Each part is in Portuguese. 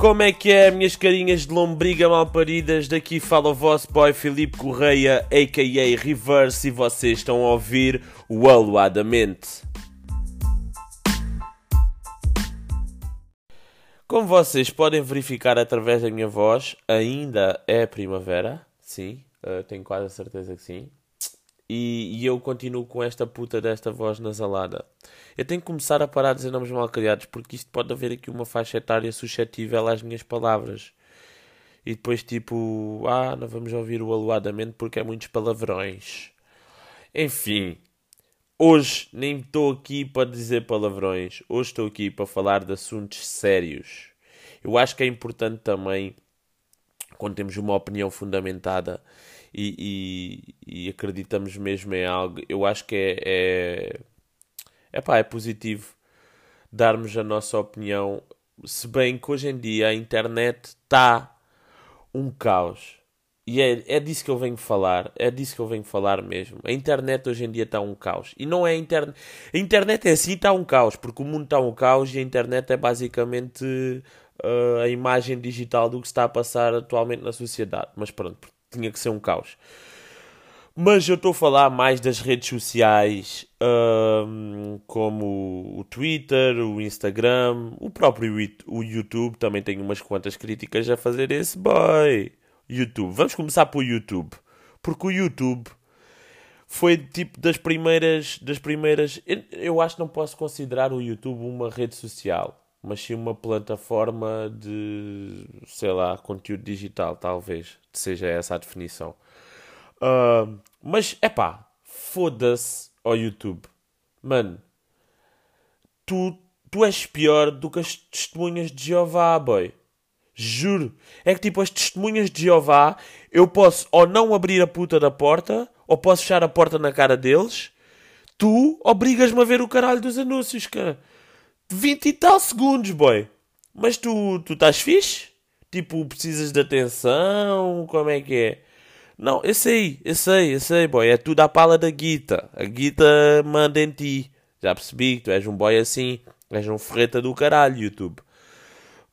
Como é que é, minhas carinhas de lombriga malparidas? Daqui fala o vosso boy Filipe Correia, a.k.a. Reverse, e vocês estão a ouvir o Aluadamente. Como vocês podem verificar através da minha voz, ainda é primavera, sim, uh, tenho quase a certeza que sim. E, e, eu continuo com esta puta desta voz nasalada. Eu tenho que começar a parar de dizer nomes mal criados, porque isto pode haver aqui uma faixa etária suscetível às minhas palavras. E depois, tipo, ah, não vamos ouvir o aluadamente porque é muitos palavrões. Enfim, hoje nem estou aqui para dizer palavrões. Hoje estou aqui para falar de assuntos sérios. Eu acho que é importante também, quando temos uma opinião fundamentada e, e, e acreditamos mesmo em algo, eu acho que é, é, epá, é positivo darmos a nossa opinião, se bem que hoje em dia a internet está um caos. E é, é disso que eu venho falar, é disso que eu venho falar mesmo. A internet hoje em dia está um caos. E não é a internet. A internet é assim, está um caos, porque o mundo está um caos e a internet é basicamente uh, a imagem digital do que está a passar atualmente na sociedade. Mas pronto, tinha que ser um caos. Mas eu estou a falar mais das redes sociais, um, como o Twitter, o Instagram, o próprio o YouTube. Também tenho umas quantas críticas a fazer esse boy. YouTube. Vamos começar pelo YouTube. Porque o YouTube foi tipo das primeiras. Das primeiras eu, eu acho que não posso considerar o YouTube uma rede social mas sim uma plataforma de, sei lá, conteúdo digital, talvez seja essa a definição. Uh, mas, é pá, foda-se ao YouTube. Mano, tu, tu és pior do que as testemunhas de Jeová, boy. Juro. É que tipo, as testemunhas de Jeová, eu posso ou não abrir a puta da porta, ou posso fechar a porta na cara deles. Tu obrigas-me a ver o caralho dos anúncios, cara. 20 e tal segundos, boy. Mas tu, tu estás fixe? Tipo, precisas de atenção? Como é que é? Não, eu sei, eu sei, eu sei, boy. É tudo à pala da guita. A guita manda em ti. Já percebi que tu és um boy assim. És um ferreta do caralho, YouTube.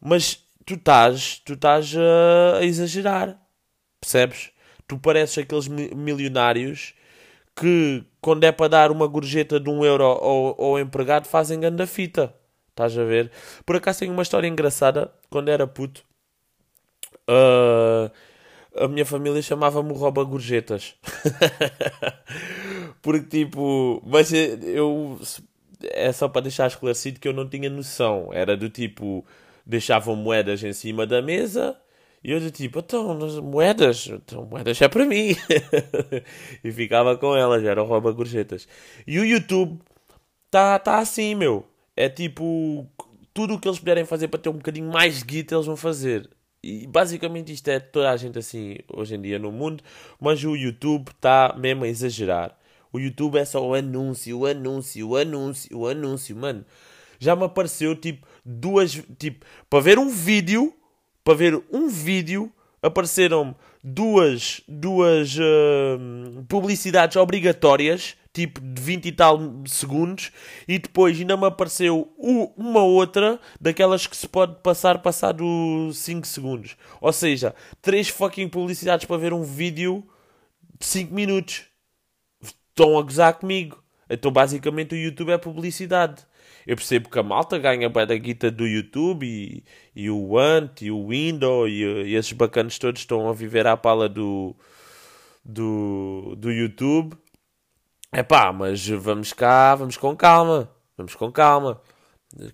Mas tu estás, tu estás a exagerar. Percebes? Tu pareces aqueles milionários que, quando é para dar uma gorjeta de um euro ao, ao empregado, fazem ganda fita. Estás a ver? Por acaso tenho uma história engraçada. Quando era puto, uh, a minha família chamava-me rouba gorjetas. Porque tipo, mas eu é só para deixar esclarecido que eu não tinha noção. Era do tipo, deixavam moedas em cima da mesa e eu do tipo, então, moedas, então, moedas é para mim. e ficava com elas, era rouba gorjetas. E o YouTube tá, tá assim, meu é tipo tudo o que eles puderem fazer para ter um bocadinho mais de guita eles vão fazer. E basicamente isto é toda a gente assim hoje em dia no mundo, mas o YouTube está mesmo a exagerar. O YouTube é só o anúncio, o anúncio, o anúncio, o anúncio, mano. Já me apareceu tipo duas, tipo, para ver um vídeo, para ver um vídeo, apareceram duas, duas uh, publicidades obrigatórias tipo de 20 e tal segundos, e depois ainda me apareceu uma outra daquelas que se pode passar passado 5 segundos. Ou seja, três fucking publicidades para ver um vídeo de 5 minutos. Estão a gozar comigo. Então basicamente o YouTube é publicidade. Eu percebo que a malta ganha bem da guita do YouTube e, e o Ant e o Windows e, e esses bacanas todos estão a viver à pala do, do, do YouTube é pá, mas vamos cá, vamos com calma. Vamos com calma.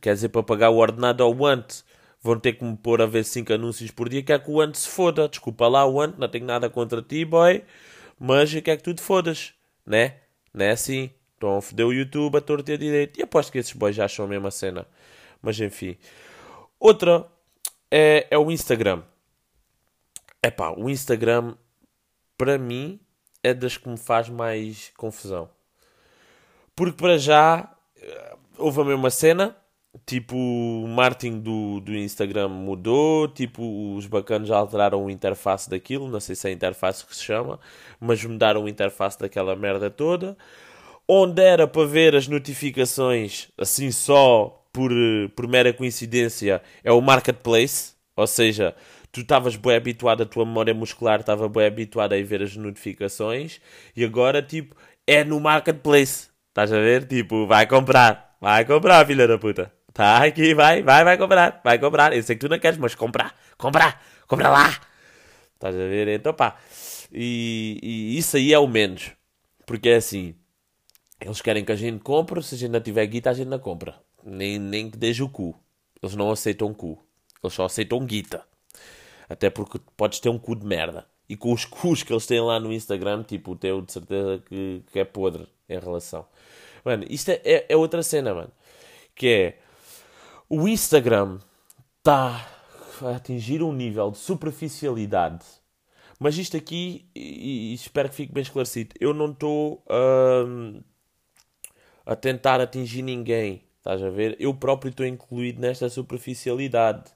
Quer dizer, para pagar o ordenado ao Ant, vão ter que me pôr a ver 5 anúncios por dia. Quer que o Ant se foda. Desculpa lá, o Ant, não tenho nada contra ti, boy. Mas quer que tu te fodas, né? Não é assim. Estão a foder o YouTube a torto e a direito. E aposto que esses boys já acham a mesma cena. Mas enfim. Outra é, é o Instagram. É pá, o Instagram, para mim, é das que me faz mais confusão. Porque para já eh, houve a mesma cena, tipo o marketing do, do Instagram mudou, tipo os bacanos já alteraram o interface daquilo, não sei se é a interface que se chama, mas mudaram o interface daquela merda toda. Onde era para ver as notificações assim só por, por mera coincidência é o Marketplace, Ou seja, tu estavas bem habituado, a tua memória muscular estava bem habituada a ver as notificações e agora, tipo, é no marketplace. Estás a ver? Tipo, vai comprar. Vai comprar, filha da puta. Tá aqui, vai, vai, vai comprar. Vai comprar. Eu sei que tu não queres, mas comprar. Comprar. Compra lá. Estás a ver? Então, pá. E, e isso aí é o menos. Porque é assim. Eles querem que a gente compre. Se a gente não tiver guita, a gente não compra. Nem, nem que deixe o cu. Eles não aceitam cu. Eles só aceitam guita. Até porque podes ter um cu de merda. E com os cus que eles têm lá no Instagram, tipo, o teu de certeza que, que é podre em relação. Mano, isto é, é, é outra cena, mano. Que é. O Instagram está a atingir um nível de superficialidade. Mas isto aqui, e, e espero que fique bem esclarecido, eu não estou hum, a tentar atingir ninguém. Estás a ver? Eu próprio estou incluído nesta superficialidade.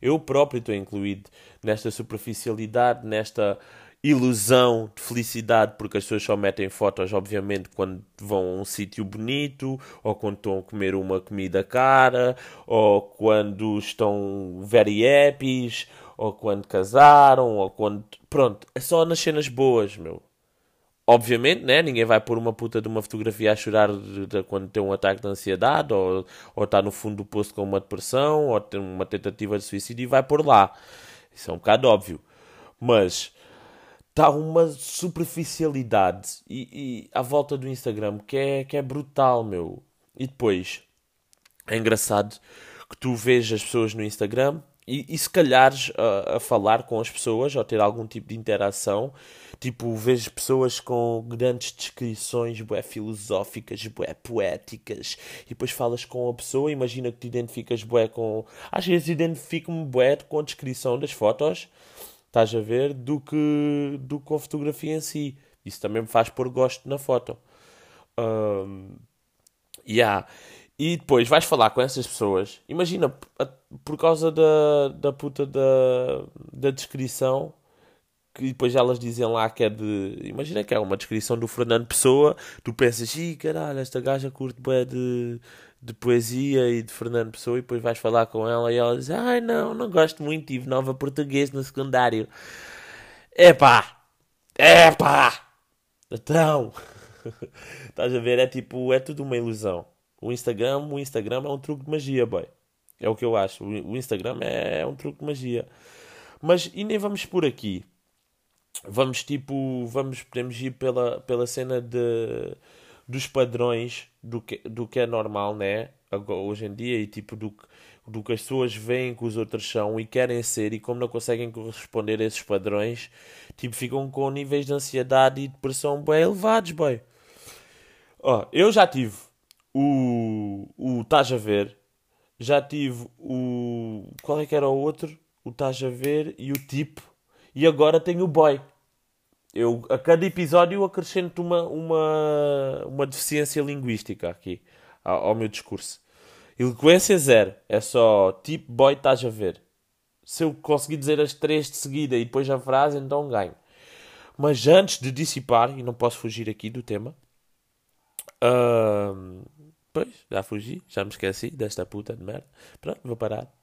Eu próprio estou incluído nesta superficialidade, nesta ilusão de felicidade, porque as pessoas só metem fotos, obviamente, quando vão a um sítio bonito, ou quando estão a comer uma comida cara, ou quando estão very happy, ou quando casaram, ou quando. Pronto, é só nas cenas boas, meu. Obviamente, né? Ninguém vai pôr uma puta de uma fotografia a chorar de, de, quando tem um ataque de ansiedade ou, ou está no fundo do poço com uma depressão ou tem uma tentativa de suicídio e vai pôr lá. Isso é um bocado óbvio. Mas está uma superficialidade e, e à volta do Instagram que é, que é brutal, meu. E depois é engraçado que tu vês as pessoas no Instagram e, e se calhares a, a, falar com as pessoas ou ter algum tipo de interação, tipo, vês pessoas com grandes descrições bué filosóficas, bué poéticas, e depois falas com a pessoa, imagina que te identificas bué com... Às vezes identifico-me bué com a descrição das fotos, estás a ver, do que, do que com a fotografia em si. Isso também me faz pôr gosto na foto. Um, yeah. E depois vais falar com essas pessoas. Imagina, por causa da, da puta da, da descrição, que depois elas dizem lá que é de. Imagina que é uma descrição do Fernando Pessoa, tu pensas, ih caralho, esta gaja curte bem de, de poesia e de Fernando Pessoa, e depois vais falar com ela e ela diz, ai não, não gosto muito, tive nova português no secundário. Epá! Epá! Então! Estás a ver? É tipo, é tudo uma ilusão. O Instagram, o Instagram é um truque de magia, boy. É o que eu acho. O Instagram é, é um truque de magia. Mas e nem vamos por aqui. Vamos tipo, vamos podemos ir pela pela cena de dos padrões do que do que é normal, né? Hoje em dia e tipo do do que as pessoas veem que os outros são e querem ser e como não conseguem corresponder a esses padrões, tipo ficam com níveis de ansiedade e depressão bem elevados, boy. Ó, eu já tive o, o Estás a Ver, já tive o. Qual é que era o outro? O Estás a Ver e o Tipo, e agora tenho o Boy. Eu, a cada episódio acrescento uma, uma, uma deficiência linguística aqui ao, ao meu discurso. Eloquência zero. É só tipo boy, estás a ver. Se eu conseguir dizer as três de seguida e depois a frase, então ganho. Mas antes de dissipar, e não posso fugir aqui do tema, uh, Pois, já fugi, já me esqueci desta puta de merda. Pronto, vou parar.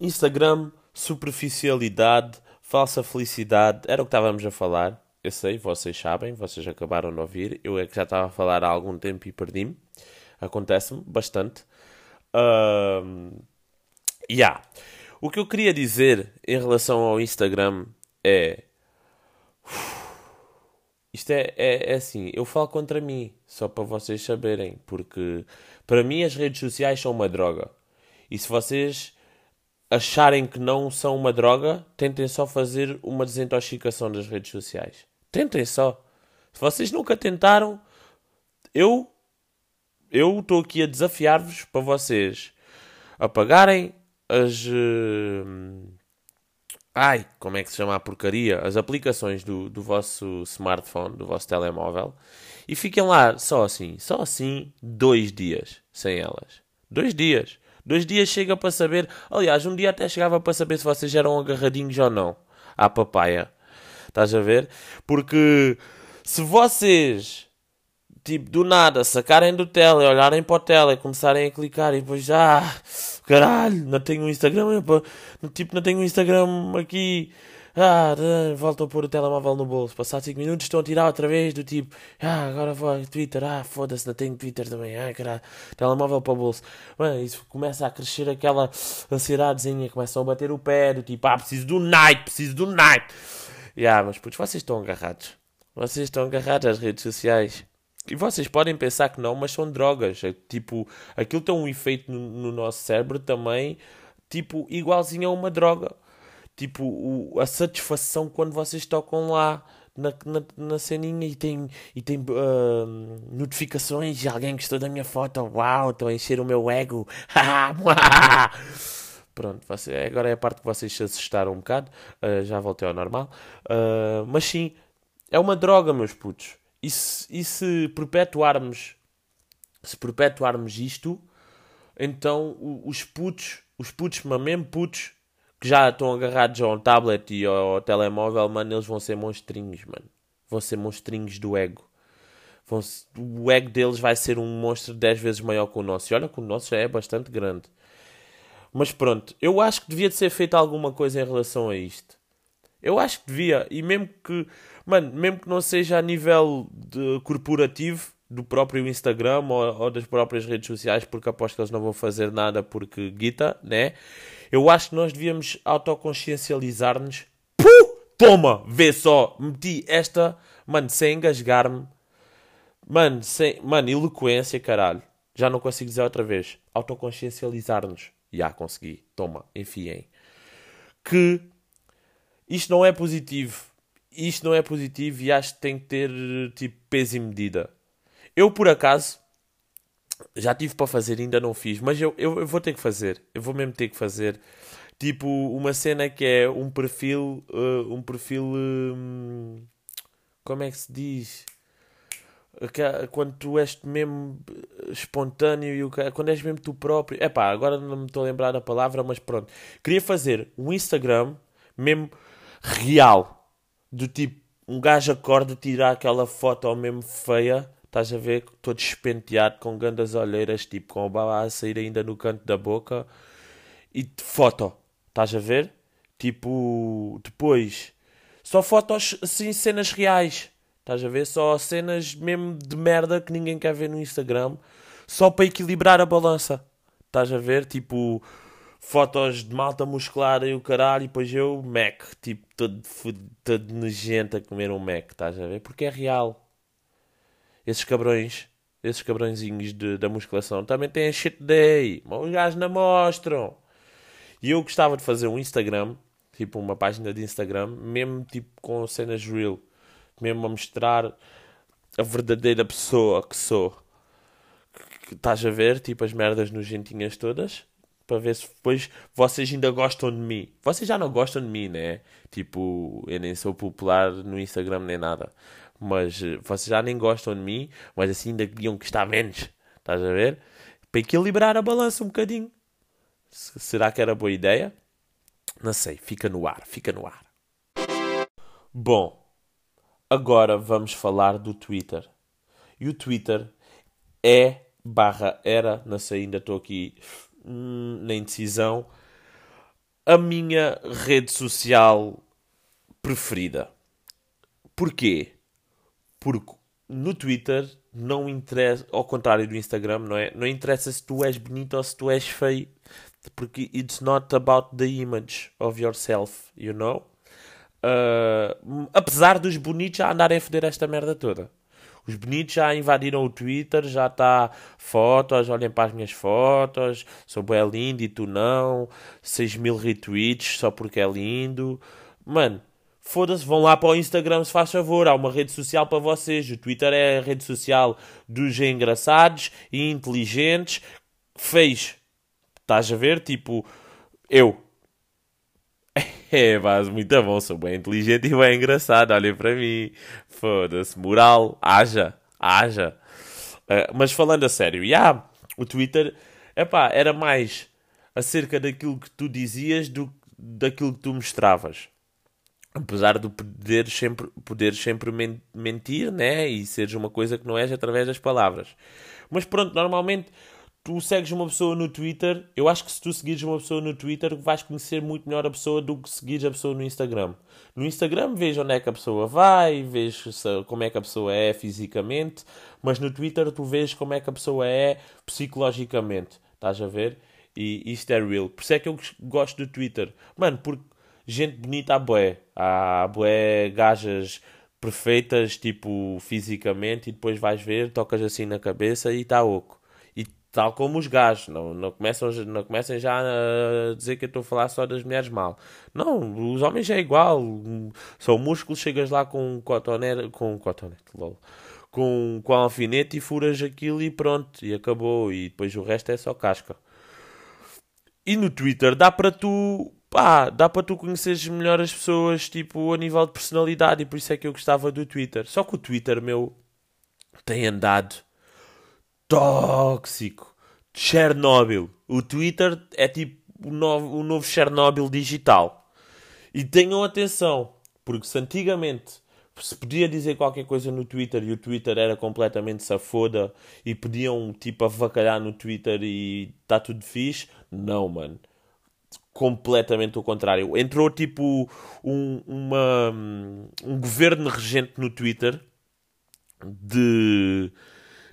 Instagram, superficialidade, falsa felicidade, era o que estávamos a falar. Eu sei, vocês sabem, vocês acabaram de ouvir. Eu é que já estava a falar há algum tempo e perdi-me. Acontece-me bastante. Um, yeah. O que eu queria dizer em relação ao Instagram é. Isto é, é, é, assim, eu falo contra mim, só para vocês saberem, porque para mim as redes sociais são uma droga. E se vocês acharem que não são uma droga, tentem só fazer uma desintoxicação das redes sociais. Tentem só. Se vocês nunca tentaram, eu eu estou aqui a desafiar-vos para vocês apagarem as uh, Ai, como é que se chama a porcaria? As aplicações do, do vosso smartphone, do vosso telemóvel, e fiquem lá só assim, só assim, dois dias sem elas. Dois dias. Dois dias chega para saber. Aliás, um dia até chegava para saber se vocês eram agarradinhos ou não à papaya. Estás a ver? Porque se vocês, tipo, do nada, sacarem do tele, olharem para o tele começarem a clicar e depois já. Ah, caralho, não tenho um Instagram, tipo, não tenho um Instagram aqui. Ah, voltam a pôr o telemóvel no bolso. Passar 5 minutos estão a tirar outra vez do tipo, ah, agora vou Twitter, ah, foda-se, não tenho Twitter também, ah, caralho, telemóvel para o bolso. Mano, isso começa a crescer aquela ansiedadezinha, começam a bater o pé do tipo, ah, preciso do night, preciso do night. Yeah, mas putz, vocês estão agarrados. Vocês estão agarrados às redes sociais. E vocês podem pensar que não, mas são drogas. É, tipo, aquilo tem um efeito no, no nosso cérebro também, tipo, igualzinho a uma droga. Tipo, o, a satisfação quando vocês tocam lá na, na, na ceninha e tem, e tem uh, notificações de alguém gostou da minha foto. Uau, estou a encher o meu ego. Pronto, você, agora é a parte que vocês se assustaram um bocado. Uh, já voltei ao normal. Uh, mas sim, é uma droga, meus putos. E se, e se perpetuarmos se perpetuarmos isto, então os putos, os putos, mas mesmo putos, que já estão agarrados ao tablet e ao telemóvel, mano, eles vão ser monstrinhos, mano. Vão ser monstrinhos do ego. Vão o ego deles vai ser um monstro 10 vezes maior que o nosso. E olha que o nosso já é bastante grande. Mas pronto, eu acho que devia de ser feita alguma coisa em relação a isto. Eu acho que devia, e mesmo que, mano, mesmo que não seja a nível de corporativo do próprio Instagram ou, ou das próprias redes sociais, porque aposto que eles não vão fazer nada porque guita, né? Eu acho que nós devíamos autoconsciencializar-nos. Puh! Toma! Vê só! Meti esta, mano, sem engasgar-me. Mano, sem, mano, eloquência, caralho. Já não consigo dizer outra vez. Autoconsciencializar-nos. Já consegui. Toma, enfiem. Que isto não é positivo. Isto não é positivo e acho que tem que ter tipo peso e medida. Eu por acaso já tive para fazer, ainda não fiz, mas eu, eu, eu, vou ter que fazer. Eu vou mesmo ter que fazer. Tipo, uma cena que é um perfil. Uh, um perfil. Um, como é que se diz? Quando tu és mesmo espontâneo e o quando és mesmo tu próprio. É pá, agora não me estou a lembrar da palavra, mas pronto. Queria fazer um Instagram mesmo real. Do tipo, um gajo acorda tirar aquela foto mesmo feia Estás a ver? Todo despenteado, com grandes olheiras, tipo, com o baba a sair ainda no canto da boca. E foto. Estás a ver? Tipo, depois. Só fotos, assim, cenas reais. Estás a ver? Só cenas mesmo de merda que ninguém quer ver no Instagram. Só para equilibrar a balança. Estás a ver? Tipo, fotos de malta muscular e o caralho. E depois eu, Mac. Tipo, todo, todo nojento a comer um Mac. Estás a ver? Porque é real esses cabrões, esses cabrõezinhos da musculação, também têm shit day. Os gajos não mostram. E eu gostava de fazer um Instagram, tipo uma página de Instagram, mesmo tipo com cenas real, mesmo a mostrar a verdadeira pessoa que sou. Que, estás a ver, tipo as merdas nojentinhas todas, para ver se depois vocês ainda gostam de mim. Vocês já não gostam de mim, né? Tipo, eu nem sou popular no Instagram nem nada mas eh, vocês já nem gostam de mim, mas assim ainda deviam gostar menos. Estás a ver? Para equilibrar a balança um bocadinho. Será que era boa ideia? Não sei, fica no ar, fica no ar. Bom, agora vamos falar do Twitter. E o Twitter é barra era, não sei, ainda estou aqui hum, na indecisão, a minha rede social preferida. Porquê? Porque no Twitter não interessa, ao contrário do Instagram, não é? Não interessa se tu és bonito ou se tu és feio, porque it's not about the image of yourself, you know? Uh, apesar dos bonitos já andarem a foder esta merda toda. Os bonitos já invadiram o Twitter, já está fotos, olhem para as minhas fotos, sou bem lindo e tu não, 6 mil retweets só porque é lindo. Mano, Foda-se, vão lá para o Instagram se faz favor. Há uma rede social para vocês. O Twitter é a rede social dos engraçados e inteligentes. Fez. Estás a ver? Tipo, eu. É, mas muito bom. Sou bem inteligente e bem engraçado. Olhem para mim. Foda-se. Moral. Haja. Haja. Uh, mas falando a sério, yeah, o Twitter epá, era mais acerca daquilo que tu dizias do daquilo que tu mostravas apesar de poderes sempre, poder sempre mentir, né? E seres uma coisa que não és através das palavras. Mas pronto, normalmente tu segues uma pessoa no Twitter, eu acho que se tu seguires uma pessoa no Twitter, vais conhecer muito melhor a pessoa do que seguires a pessoa no Instagram. No Instagram vejo onde é que a pessoa vai, vejo como é que a pessoa é fisicamente, mas no Twitter tu vês como é que a pessoa é psicologicamente. Estás a ver? E isto é real. Por isso é que eu gosto do Twitter. Mano, porque gente bonita há bué. Há bué gajas perfeitas, tipo, fisicamente, e depois vais ver, tocas assim na cabeça e está oco. E tal como os gajos, não, não, começam, não comecem já a dizer que eu estou a falar só das mulheres mal. Não, os homens é igual. São músculos, chegas lá com um cotonete, com um cotonete, lol. Com, com alfinete e furas aquilo e pronto, e acabou. E depois o resto é só casca. E no Twitter dá para tu pá, dá para tu conheceres melhor as pessoas, tipo, a nível de personalidade, e por isso é que eu gostava do Twitter. Só que o Twitter, meu, tem andado tóxico. Chernobyl. O Twitter é tipo o novo, o novo Chernobyl digital. E tenham atenção, porque se antigamente se podia dizer qualquer coisa no Twitter e o Twitter era completamente safoda e podiam tipo avacalhar no Twitter e está tudo fixe, não, mano completamente o contrário. Entrou tipo um, uma, um governo regente no Twitter de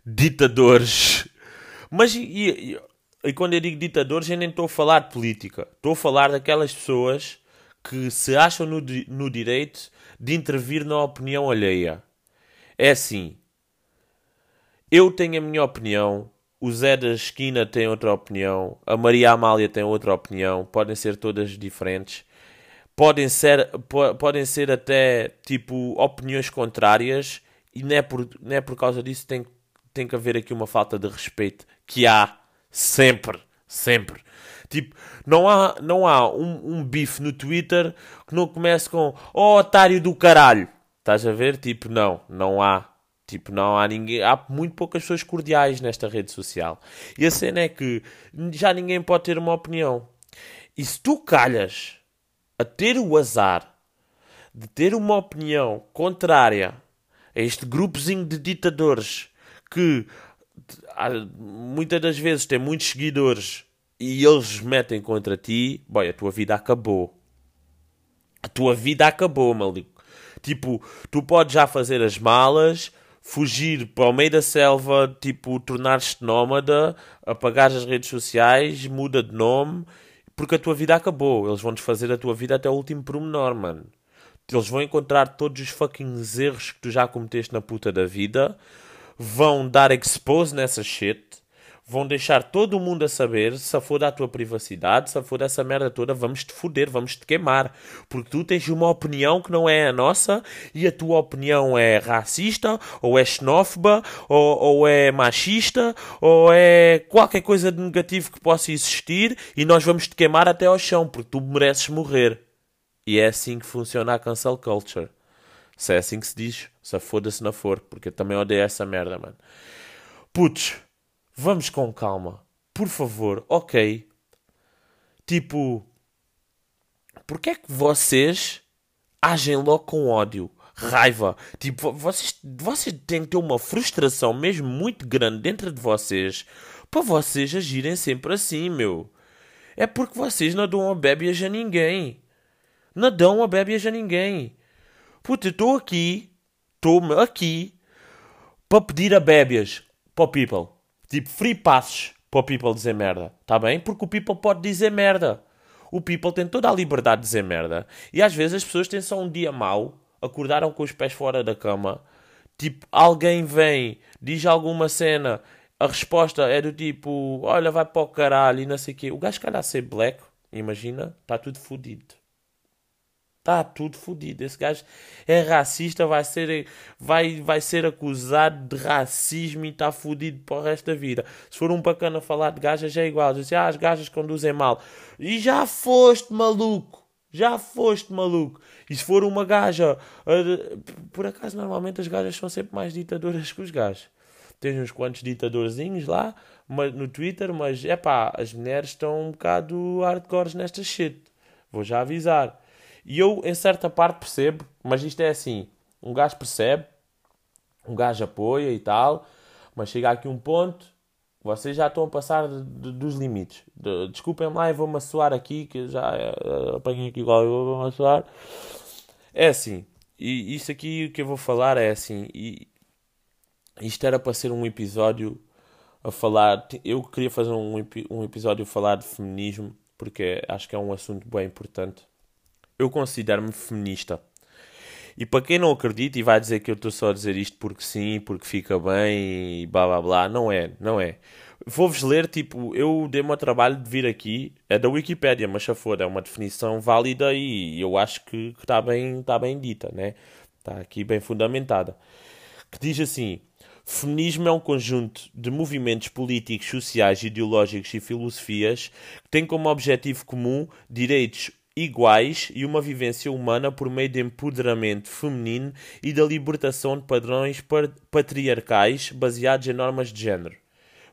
ditadores. Mas e, e, e, quando eu digo ditadores, eu nem estou a falar de política. Estou a falar daquelas pessoas que se acham no, no direito de intervir na opinião alheia. É assim. Eu tenho a minha opinião, o Zé da esquina tem outra opinião, a Maria Amália tem outra opinião, podem ser todas diferentes. Podem ser, po podem ser até tipo opiniões contrárias e não é por, não é por causa disso tem, tem que haver aqui uma falta de respeito que há sempre, sempre. Tipo, não há, não há um, um bife no Twitter que não comece com oh otário do caralho. Estás a ver? Tipo, não, não há. Tipo, não há ninguém. Há muito poucas pessoas cordiais nesta rede social. E a cena é que já ninguém pode ter uma opinião. E se tu calhas a ter o azar de ter uma opinião contrária a este grupozinho de ditadores que muitas das vezes tem muitos seguidores e eles metem contra ti, boy, a tua vida acabou. A tua vida acabou, maluco. Tipo, tu podes já fazer as malas, fugir para o meio da selva, tipo, tornar-te nómada, apagar as redes sociais, muda de nome, porque a tua vida acabou. Eles vão desfazer a tua vida até o último pormenor, mano. Eles vão encontrar todos os fucking erros que tu já cometeste na puta da vida, vão dar expose nessa shit, vão deixar todo mundo a saber, se for da tua privacidade, se for dessa merda toda, vamos te foder, vamos te queimar. Porque tu tens uma opinião que não é a nossa e a tua opinião é racista, ou é xenófoba, ou, ou é machista, ou é qualquer coisa de negativo que possa existir e nós vamos te queimar até ao chão, porque tu mereces morrer. E é assim que funciona a cancel culture. Se é assim que se diz, se foda-se não for, porque eu também odeio essa merda, mano. Putz, Vamos com calma. Por favor, ok. Tipo, porque é que vocês agem logo com ódio, raiva? Tipo, vocês, vocês têm que ter uma frustração mesmo muito grande dentro de vocês para vocês agirem sempre assim, meu. É porque vocês não dão a bébias a ninguém. Não dão a bébias a ninguém. Puta, eu estou aqui, estou aqui para pedir a bébias para o people. Tipo, free passes para o people dizer merda. Está bem? Porque o people pode dizer merda. O people tem toda a liberdade de dizer merda. E às vezes as pessoas têm só um dia mau, acordaram com os pés fora da cama. Tipo, alguém vem, diz alguma cena, a resposta é do tipo: Olha, vai para o caralho e não sei o quê. O gajo, calhar, ser black, imagina, está tudo fodido. Está tudo fodido. Esse gajo é racista, vai ser, vai, vai ser acusado de racismo e está fodido para o resto da vida. Se for um bacana falar de gajas, é igual. Diz ah, as gajas conduzem mal. E já foste maluco. Já foste maluco. E se for uma gaja. Por acaso, normalmente as gajas são sempre mais ditadoras que os gajos. Tens uns quantos ditadorzinhos lá no Twitter, mas é pá, as mulheres estão um bocado hardcore nesta shit. Vou já avisar. E eu, em certa parte, percebo, mas isto é assim: um gajo percebe, um gajo apoia e tal, mas chega aqui um ponto Vocês já estão a passar de, de, dos limites. De, desculpem lá, eu vou-me assoar aqui, que já uh, apanhei aqui igual eu vou-me assoar. É assim, e isto aqui que eu vou falar é assim, e isto era para ser um episódio a falar. Eu queria fazer um, um episódio a falar de feminismo, porque acho que é um assunto bem importante. Eu considero-me feminista. E para quem não acredita e vai dizer que eu estou só a dizer isto porque sim, porque fica bem e blá blá blá, não é, não é. Vou-vos ler, tipo, eu dei-me o trabalho de vir aqui, é da Wikipédia, mas já for, é uma definição válida e eu acho que está bem, tá bem dita, né? Está aqui bem fundamentada. Que diz assim: Feminismo é um conjunto de movimentos políticos, sociais, ideológicos e filosofias que têm como objetivo comum direitos iguais e uma vivência humana por meio de empoderamento feminino e da libertação de padrões patriarcais baseados em normas de género.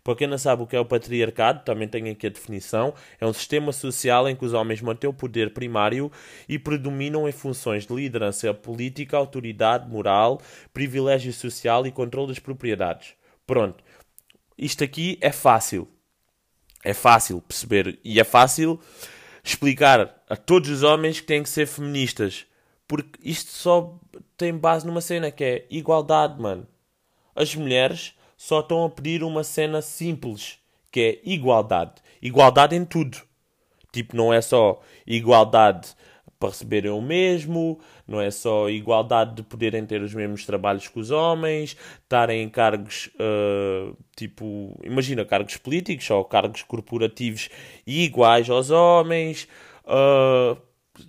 Para quem não sabe o que é o patriarcado, também tem aqui a definição: é um sistema social em que os homens mantêm o poder primário e predominam em funções de liderança política, autoridade moral, privilégio social e controle das propriedades. Pronto. Isto aqui é fácil. É fácil perceber e é fácil explicar a todos os homens que têm que ser feministas. Porque isto só tem base numa cena que é igualdade, mano. As mulheres só estão a pedir uma cena simples, que é igualdade. Igualdade em tudo. Tipo, não é só igualdade para receberem o mesmo, não é só igualdade de poderem ter os mesmos trabalhos que os homens, estarem em cargos, uh, tipo, imagina, cargos políticos ou cargos corporativos iguais aos homens, uh,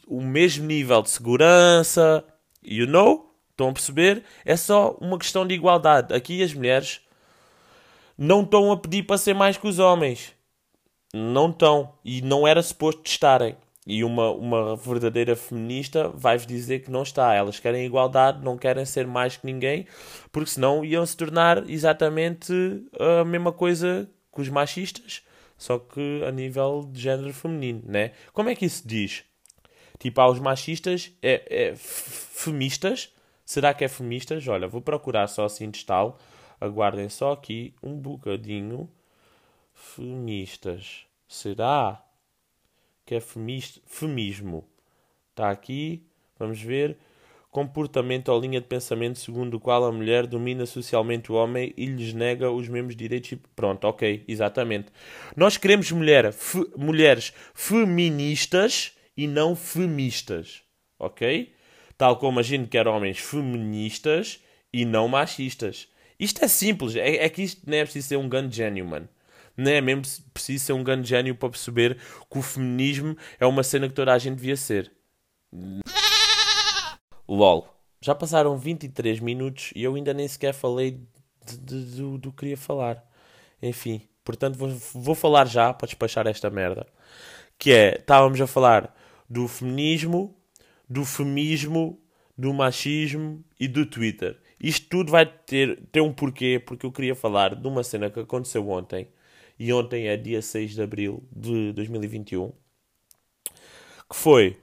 o mesmo nível de segurança, you know? Estão a perceber? É só uma questão de igualdade. Aqui as mulheres não estão a pedir para ser mais que os homens. Não estão. E não era suposto estarem. E uma, uma verdadeira feminista vai-vos dizer que não está. Elas querem igualdade, não querem ser mais que ninguém, porque senão iam se tornar exatamente a mesma coisa que os machistas, só que a nível de género feminino, né? Como é que isso diz? Tipo, aos machistas, é, é femistas? Será que é femistas? Olha, vou procurar só assim de tal Aguardem só aqui um bocadinho. Feministas. Será que é femismo? Está aqui. Vamos ver. Comportamento ou linha de pensamento segundo o qual a mulher domina socialmente o homem e lhes nega os mesmos direitos. Pronto, ok, exatamente. Nós queremos mulher, mulheres feministas e não femistas, ok? Tal como a gente quer homens feministas e não machistas. Isto é simples, é, é que isto não é preciso ser um grande gênio, mano. Não é mesmo preciso ser um grande gênio para perceber que o feminismo é uma cena que toda a gente devia ser. LOL. Já passaram 23 minutos e eu ainda nem sequer falei de, de, de, do, do que queria falar. Enfim, portanto vou, vou falar já para despachar esta merda. Que é, estávamos a falar do feminismo, do femismo, do machismo e do Twitter. Isto tudo vai ter, ter um porquê, porque eu queria falar de uma cena que aconteceu ontem, e ontem é dia 6 de abril de 2021, que foi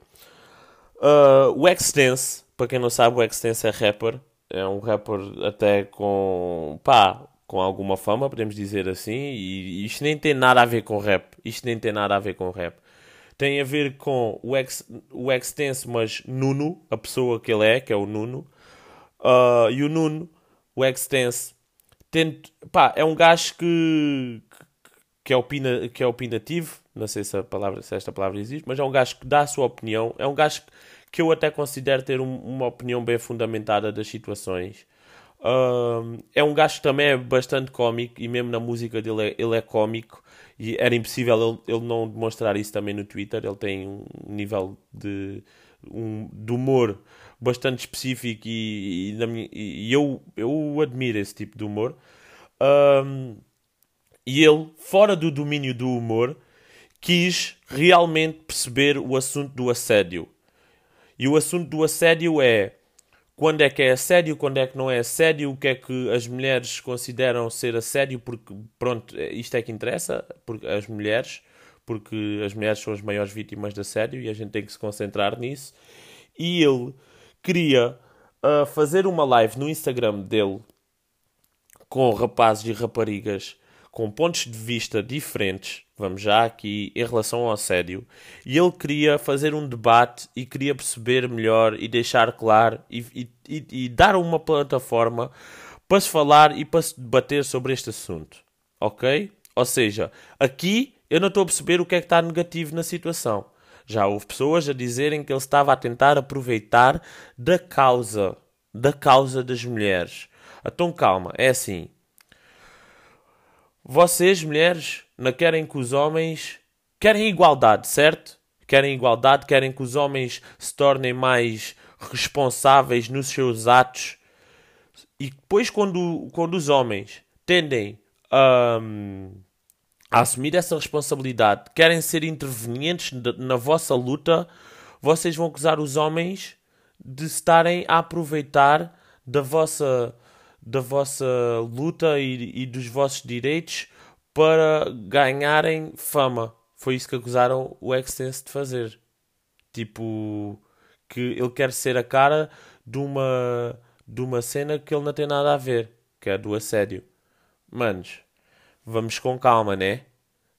uh, o Extense. Para quem não sabe, o Extense é rapper, é um rapper até com pá, com alguma fama, podemos dizer assim, e isto nem tem nada a ver com rap. Isto nem tem nada a ver com rap. Tem a ver com o, ex, o mas Nuno, a pessoa que ele é, que é o Nuno, Uh, e o Nuno, o Extense, tento, pá, é um gajo que, que, é opina, que é opinativo, não sei se, a palavra, se esta palavra existe, mas é um gajo que dá a sua opinião, é um gajo que eu até considero ter um, uma opinião bem fundamentada das situações. É um gajo que também é bastante cómico e mesmo na música dele é, ele é cómico e era impossível ele, ele não demonstrar isso também no Twitter. Ele tem um nível de, um, de humor bastante específico e, e, e, eu, eu admiro esse tipo de humor. Um, e ele, fora do domínio do humor, quis realmente perceber o assunto do assédio. E o assunto do assédio é quando é que é assédio, quando é que não é assédio, o que é que as mulheres consideram ser assédio, porque, pronto, isto é que interessa, porque as mulheres, porque as mulheres são as maiores vítimas de assédio e a gente tem que se concentrar nisso. E ele queria uh, fazer uma live no Instagram dele com rapazes e raparigas com pontos de vista diferentes, vamos já aqui, em relação ao assédio, e ele queria fazer um debate e queria perceber melhor e deixar claro e, e, e dar uma plataforma para se falar e para se debater sobre este assunto. Ok? Ou seja, aqui eu não estou a perceber o que é que está negativo na situação. Já houve pessoas a dizerem que ele estava a tentar aproveitar da causa, da causa das mulheres. Então calma, é assim. Vocês, mulheres, não querem que os homens. Querem igualdade, certo? Querem igualdade, querem que os homens se tornem mais responsáveis nos seus atos. E depois, quando, quando os homens tendem a, a assumir essa responsabilidade, querem ser intervenientes na vossa luta, vocês vão acusar os homens de estarem a aproveitar da vossa da vossa luta e, e dos vossos direitos para ganharem fama. Foi isso que acusaram o Extense de fazer. Tipo, que ele quer ser a cara de uma, de uma cena que ele não tem nada a ver, que é do assédio. Manos, vamos com calma, né?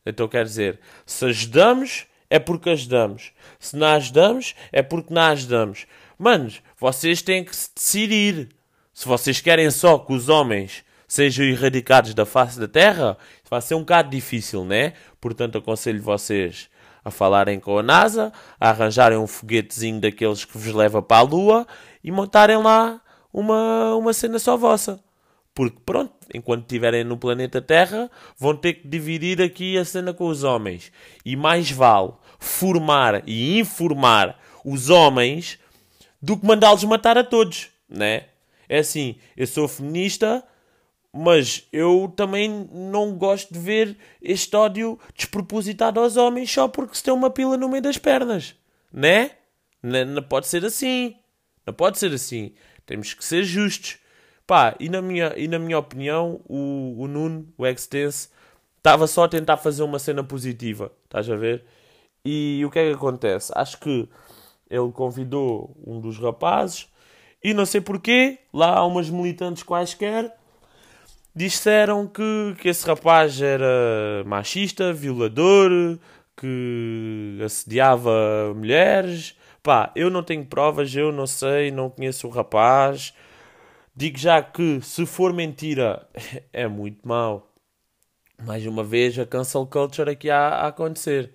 Então quer dizer, se ajudamos, é porque ajudamos. Se não ajudamos, é porque não ajudamos. Manos, vocês têm que se decidir. Se vocês querem só que os homens sejam erradicados da face da terra, vai ser um bocado difícil, né? Portanto, aconselho vocês a falarem com a NASA, a arranjarem um foguetezinho daqueles que vos leva para a Lua e montarem lá uma, uma cena só vossa. Porque, pronto, enquanto estiverem no planeta Terra, vão ter que dividir aqui a cena com os homens. E mais vale formar e informar os homens do que mandá-los matar a todos, né? É assim, eu sou feminista, mas eu também não gosto de ver este ódio despropositado aos homens só porque se tem uma pila no meio das pernas, né? Não, pode ser assim. Não pode ser assim. Temos que ser justos. Pá, e na minha, e na minha opinião, o, o Nuno, o Extense, estava só a tentar fazer uma cena positiva. Estás a ver? E o que é que acontece? Acho que ele convidou um dos rapazes e não sei porquê, lá há umas militantes quaisquer disseram que, que esse rapaz era machista, violador, que assediava mulheres. Pá, eu não tenho provas, eu não sei, não conheço o rapaz. Digo já que se for mentira é muito mau. Mais uma vez a cancel culture aqui a, a acontecer.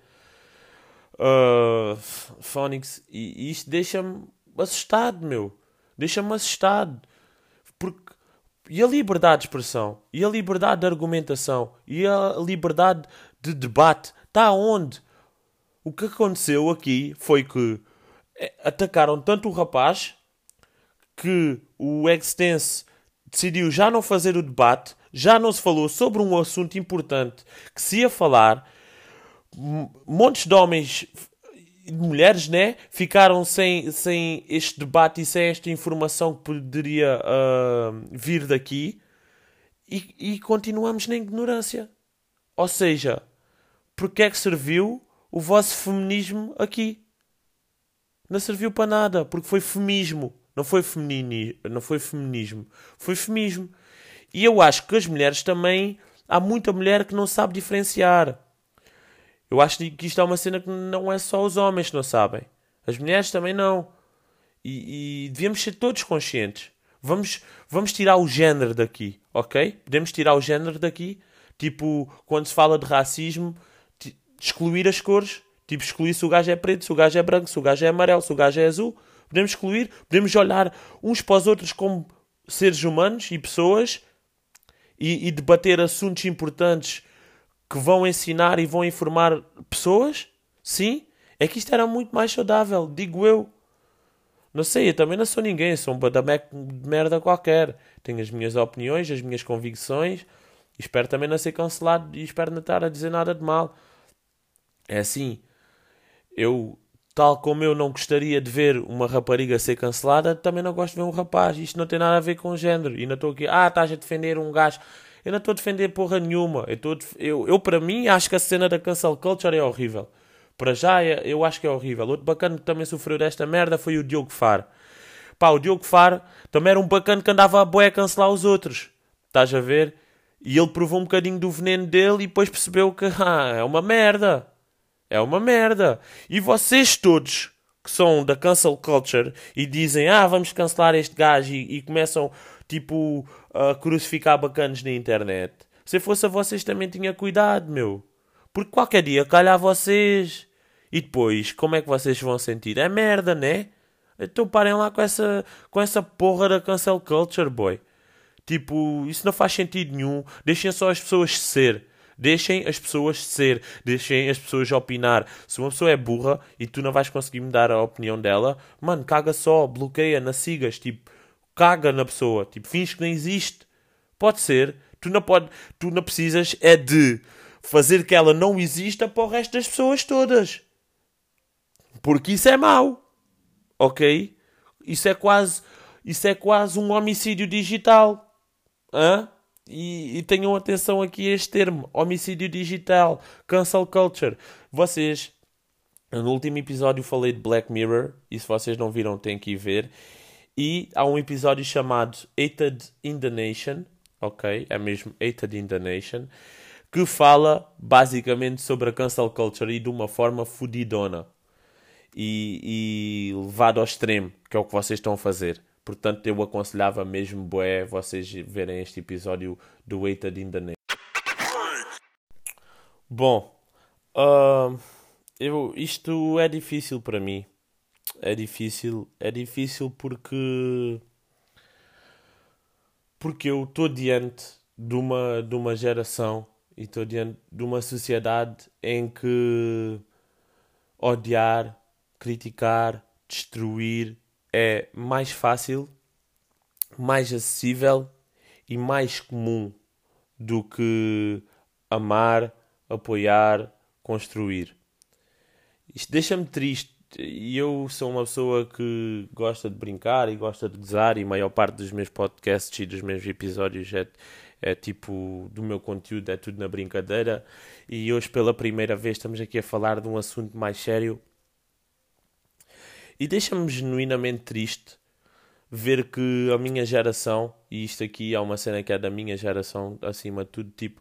Uh, Phonics, e isto deixa-me assustado, meu deixa-me assustado. Porque, e a liberdade de expressão? E a liberdade de argumentação? E a liberdade de debate? Está onde? O que aconteceu aqui foi que eh, atacaram tanto o rapaz que o Extense decidiu já não fazer o debate, já não se falou sobre um assunto importante que se ia falar. Montes de homens mulheres, né, ficaram sem, sem este debate e sem esta informação que poderia uh, vir daqui e, e continuamos na ignorância. Ou seja, porque é que serviu o vosso feminismo aqui? Não serviu para nada, porque foi feminismo, não foi, feminini, não foi feminismo, foi feminismo. E eu acho que as mulheres também, há muita mulher que não sabe diferenciar. Eu acho que isto é uma cena que não é só os homens que não sabem. As mulheres também não. E, e devíamos ser todos conscientes. Vamos, vamos tirar o género daqui, ok? Podemos tirar o género daqui. Tipo, quando se fala de racismo, excluir as cores. Tipo, excluir se o gajo é preto, se o gajo é branco, se o gajo é amarelo, se o gajo é azul. Podemos excluir, podemos olhar uns para os outros como seres humanos e pessoas e, e debater assuntos importantes que vão ensinar e vão informar pessoas, sim, é que isto era muito mais saudável, digo eu. Não sei, eu também não sou ninguém, sou um badamec de merda qualquer. Tenho as minhas opiniões, as minhas convicções, espero também não ser cancelado e espero não estar a dizer nada de mal. É assim, eu, tal como eu não gostaria de ver uma rapariga ser cancelada, também não gosto de ver um rapaz. Isto não tem nada a ver com género. E não estou aqui, ah, estás a defender um gajo. Eu não estou a defender porra nenhuma. Eu, estou eu, eu, para mim, acho que a cena da cancel culture é horrível. Para já, é, eu acho que é horrível. Outro bacana que também sofreu desta merda foi o Diogo Faro. Pá, o Diogo Faro também era um bacana que andava a boé a cancelar os outros. Estás a ver? E ele provou um bocadinho do veneno dele e depois percebeu que ah, é uma merda. É uma merda. E vocês todos que são da cancel culture e dizem ah, vamos cancelar este gajo e, e começam tipo a crucificar bacanas na internet. Se fosse a vocês também tinha cuidado, meu. Porque qualquer dia calha vocês. E depois, como é que vocês vão sentir? É merda, né? Então parem lá com essa, com essa porra da cancel culture, boy. Tipo, isso não faz sentido nenhum. Deixem só as pessoas ser. Deixem as pessoas ser. Deixem as pessoas opinar. Se uma pessoa é burra e tu não vais conseguir me dar a opinião dela, mano, caga só, bloqueia, não sigas. Tipo, caga na pessoa. Tipo, finge que não existe. Pode ser. Tu não, pode, tu não precisas é de fazer que ela não exista para o resto das pessoas todas. Porque isso é mau. Ok? Isso é quase, isso é quase um homicídio digital. Hã? E, e tenham atenção aqui a este termo: homicídio digital, cancel culture. Vocês, no último episódio falei de Black Mirror, e se vocês não viram, têm que ir ver. E há um episódio chamado Hated in the Nation, ok? É mesmo Hated in the Nation, que fala basicamente sobre a cancel culture e de uma forma fudidona e, e levado ao extremo, que é o que vocês estão a fazer. Portanto, eu aconselhava mesmo, boé, vocês verem este episódio do Weighted in the Name. Bom, uh, eu, isto é difícil para mim. É difícil, é difícil porque porque eu estou diante de uma, de uma geração e estou diante de uma sociedade em que odiar, criticar, destruir é mais fácil, mais acessível e mais comum do que amar, apoiar, construir. Isto deixa-me triste e eu sou uma pessoa que gosta de brincar e gosta de gozar e a maior parte dos meus podcasts e dos meus episódios é, é tipo do meu conteúdo é tudo na brincadeira. E hoje pela primeira vez estamos aqui a falar de um assunto mais sério. E deixa-me genuinamente triste ver que a minha geração, e isto aqui é uma cena que é da minha geração, acima de tudo, tipo,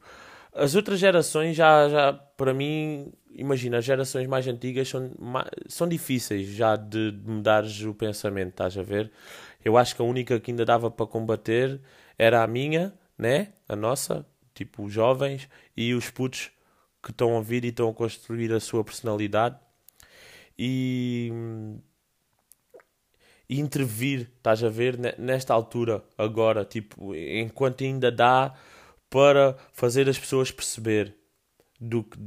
as outras gerações já, já para mim, imagina, as gerações mais antigas são, são difíceis já de, de mudares o pensamento, estás a ver? Eu acho que a única que ainda dava para combater era a minha, né? A nossa, tipo, os jovens e os putos que estão a vir e estão a construir a sua personalidade. E intervir, estás a ver, nesta altura, agora, tipo, enquanto ainda dá para fazer as pessoas perceber do que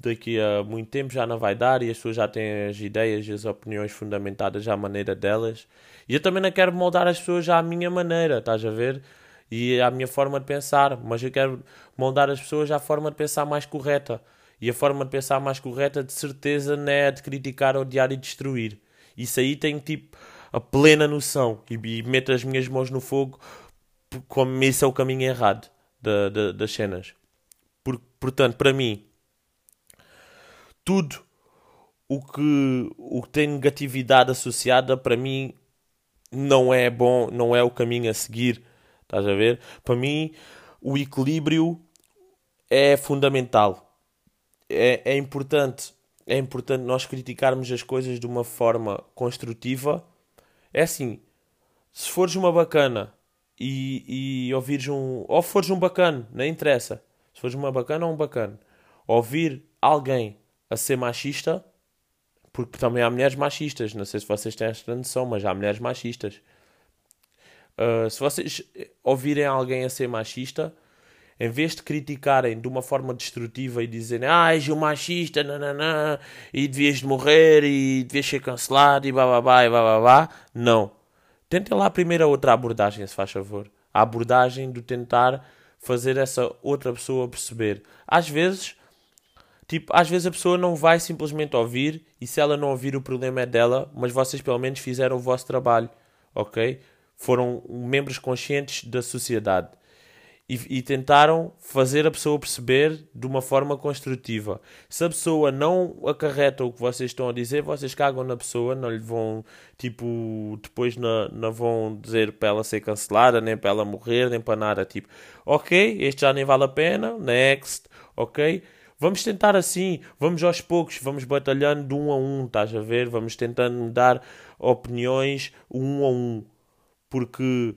daqui a muito tempo já não vai dar e as pessoas já têm as ideias e as opiniões fundamentadas à maneira delas. E eu também não quero moldar as pessoas à minha maneira, estás a ver? E à minha forma de pensar, mas eu quero moldar as pessoas à forma de pensar mais correta. E a forma de pensar mais correta, de certeza, não é de criticar, odiar e destruir. Isso aí tem tipo a plena noção e, e meto as minhas mãos no fogo como esse é o caminho errado da, da, das cenas. Por, portanto, para mim, tudo o que, o que tem negatividade associada, para mim, não é bom, não é o caminho a seguir. Estás a ver? Para mim, o equilíbrio é fundamental. É, é importante. É importante nós criticarmos as coisas de uma forma construtiva é assim, se fores uma bacana e, e ouvires um. Ou fores um bacana, não interessa. Se fores uma bacana ou um bacana, ouvir alguém a ser machista, porque também há mulheres machistas, não sei se vocês têm esta noção, mas há mulheres machistas. Uh, se vocês ouvirem alguém a ser machista, em vez de criticarem de uma forma destrutiva e dizerem ah, és um machista, nananã, e devias de morrer e devias ser cancelado e bababá e bababá, não. Tentem lá primeiro a outra abordagem, se faz favor. A abordagem de tentar fazer essa outra pessoa perceber. Às vezes, tipo, às vezes a pessoa não vai simplesmente ouvir e se ela não ouvir o problema é dela, mas vocês pelo menos fizeram o vosso trabalho, ok? Foram membros conscientes da sociedade. e, e, tentaram fazer a pessoa perceber de uma forma construtiva. Se a pessoa não acarreta o que vocês estão a dizer, vocês cagam na pessoa, não lhe vão, tipo, depois não, não vão dizer para ela ser cancelada, nem para ela morrer, nem para nada. Tipo, ok, este já nem vale a pena, next, ok. Vamos tentar assim, vamos aos poucos, vamos batalhando de um a um, estás a ver? Vamos tentando dar opiniões um a um. Porque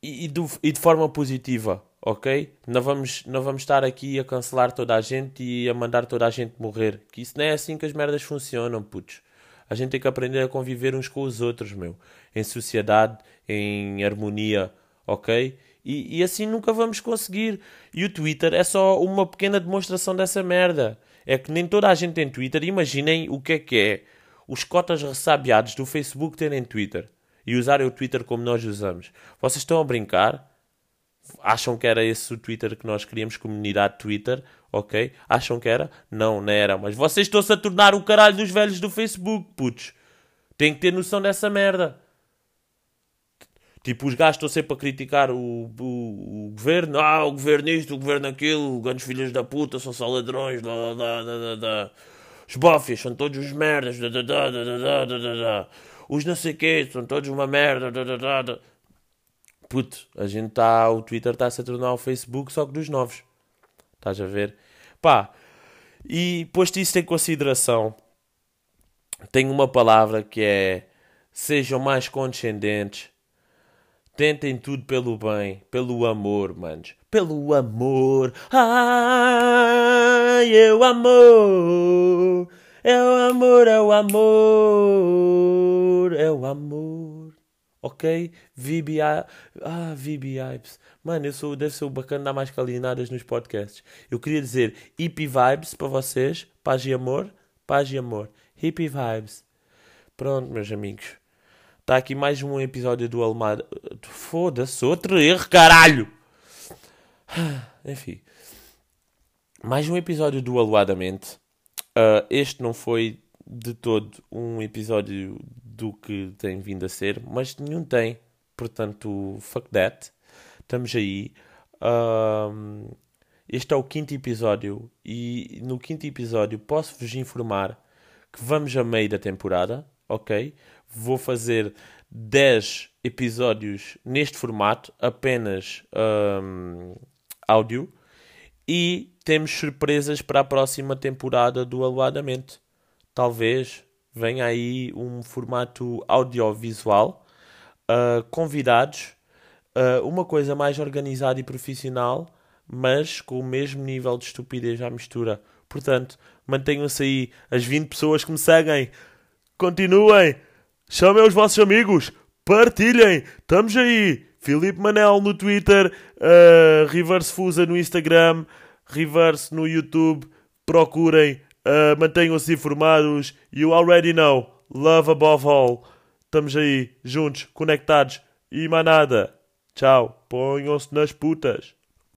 e, de, e de forma positiva, ok? Não vamos, não vamos estar aqui a cancelar toda a gente e a mandar toda a gente morrer. Que isso não é assim que as merdas funcionam, putos. A gente tem que aprender a conviver uns com os outros, meu. Em sociedade, em harmonia, ok? E, e assim nunca vamos conseguir. E o Twitter é só uma pequena demonstração dessa merda. É que nem toda a gente tem Twitter. Imaginem o que é que é os cotas ressabiados do Facebook terem Twitter e usarem o Twitter como nós usamos. Vocês estão a brincar? Acham que era esse o Twitter que nós queríamos, comunidade Twitter? Ok? Acham que era? Não, não era. Mas vocês estão-se a tornar o caralho dos velhos do Facebook, putos. Têm que ter noção dessa merda. Tipo, os gajos estão sempre a criticar o, o, o, governo. Ah, o governo isto, o governo aquilo, grandes filhos da puta, são só ladrões, blá, blá, blá, Os bófias são todos os merdas, blá, blá, blá, blá, blá, blá os não sei quê, são todos uma merda. Puto, a gente está. O Twitter está-se a tornar o Facebook só que dos novos. Estás a ver? Pá, e posto isso em consideração, tenho uma palavra que é: sejam mais condescendentes. Tentem tudo pelo bem, pelo amor, manos. Pelo amor. Ai, eu amor. É o amor, é o amor, é o amor. Ok? VBI. Ah, VBIs. Mano, eu sou, deve ser o bacana dar mais calinadas nos podcasts. Eu queria dizer hippie vibes para vocês. Paz e amor. Paz e amor. Hippie vibes. Pronto, meus amigos. Está aqui mais um episódio do Almada. Foda-se, outro erro, caralho! Enfim. Mais um episódio do Aluadamente. Uh, este não foi de todo um episódio do que tem vindo a ser, mas nenhum tem. Portanto, fuck that. Estamos aí. Uh, este é o quinto episódio e no quinto episódio posso-vos informar que vamos a meio da temporada, ok? Vou fazer 10 episódios neste formato, apenas um, áudio, e temos surpresas para a próxima temporada do Aluadamente. Talvez venha aí um formato audiovisual, uh, convidados, uh, uma coisa mais organizada e profissional, mas com o mesmo nível de estupidez à mistura. Portanto, mantenham-se aí as 20 pessoas que me seguem. Continuem! Chamem os vossos amigos! Partilhem! Estamos aí! Filipe Manel no Twitter, uh, Reverse Fusa no Instagram. Reverse no YouTube. Procurem, uh, mantenham-se informados. You already know. Love above all. Estamos aí, juntos, conectados. E mais nada. Tchau. Ponham-se nas putas.